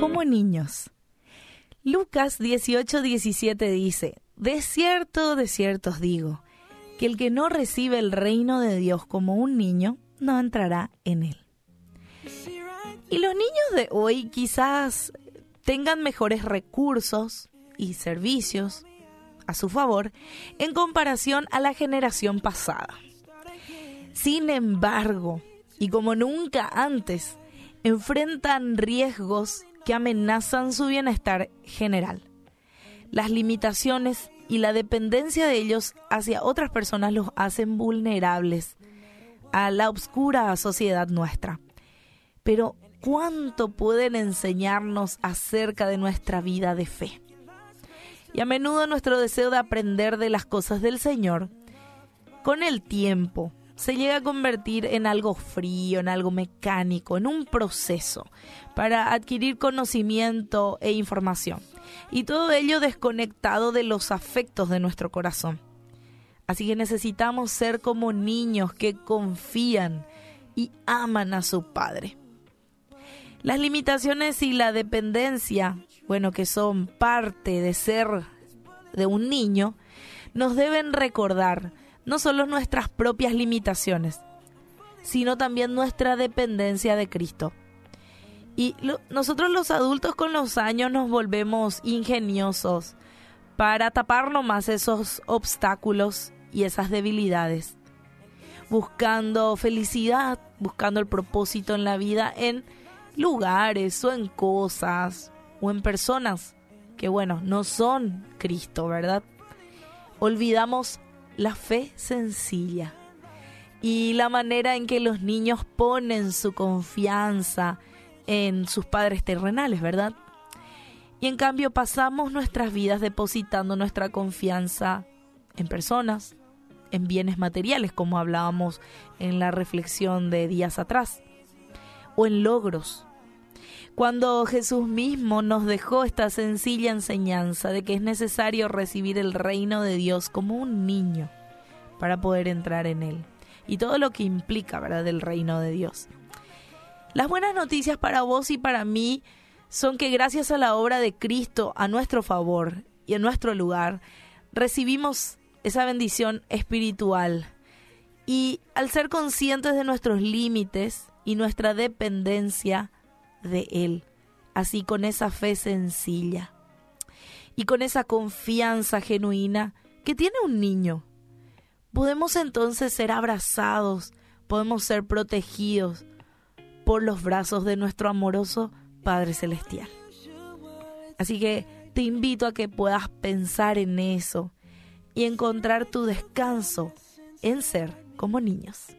como niños. Lucas 18, 17 dice, De cierto, de cierto os digo, que el que no recibe el reino de Dios como un niño, no entrará en él. Y los niños de hoy quizás tengan mejores recursos y servicios a su favor en comparación a la generación pasada. Sin embargo, y como nunca antes, enfrentan riesgos que amenazan su bienestar general. Las limitaciones y la dependencia de ellos hacia otras personas los hacen vulnerables a la oscura sociedad nuestra. Pero, ¿cuánto pueden enseñarnos acerca de nuestra vida de fe? Y a menudo nuestro deseo de aprender de las cosas del Señor, con el tiempo, se llega a convertir en algo frío, en algo mecánico, en un proceso para adquirir conocimiento e información. Y todo ello desconectado de los afectos de nuestro corazón. Así que necesitamos ser como niños que confían y aman a su Padre. Las limitaciones y la dependencia, bueno, que son parte de ser de un niño, nos deben recordar no solo nuestras propias limitaciones, sino también nuestra dependencia de Cristo. Y nosotros los adultos con los años nos volvemos ingeniosos para tapar nomás esos obstáculos y esas debilidades, buscando felicidad, buscando el propósito en la vida en lugares o en cosas o en personas que bueno, no son Cristo, ¿verdad? Olvidamos la fe sencilla y la manera en que los niños ponen su confianza en sus padres terrenales, ¿verdad? Y en cambio pasamos nuestras vidas depositando nuestra confianza en personas, en bienes materiales, como hablábamos en la reflexión de días atrás, o en logros. Cuando Jesús mismo nos dejó esta sencilla enseñanza de que es necesario recibir el reino de Dios como un niño para poder entrar en él. Y todo lo que implica, ¿verdad?, del reino de Dios. Las buenas noticias para vos y para mí son que gracias a la obra de Cristo a nuestro favor y en nuestro lugar, recibimos esa bendición espiritual. Y al ser conscientes de nuestros límites y nuestra dependencia de Él, así con esa fe sencilla y con esa confianza genuina que tiene un niño, podemos entonces ser abrazados, podemos ser protegidos por los brazos de nuestro amoroso Padre Celestial. Así que te invito a que puedas pensar en eso y encontrar tu descanso en ser como niños.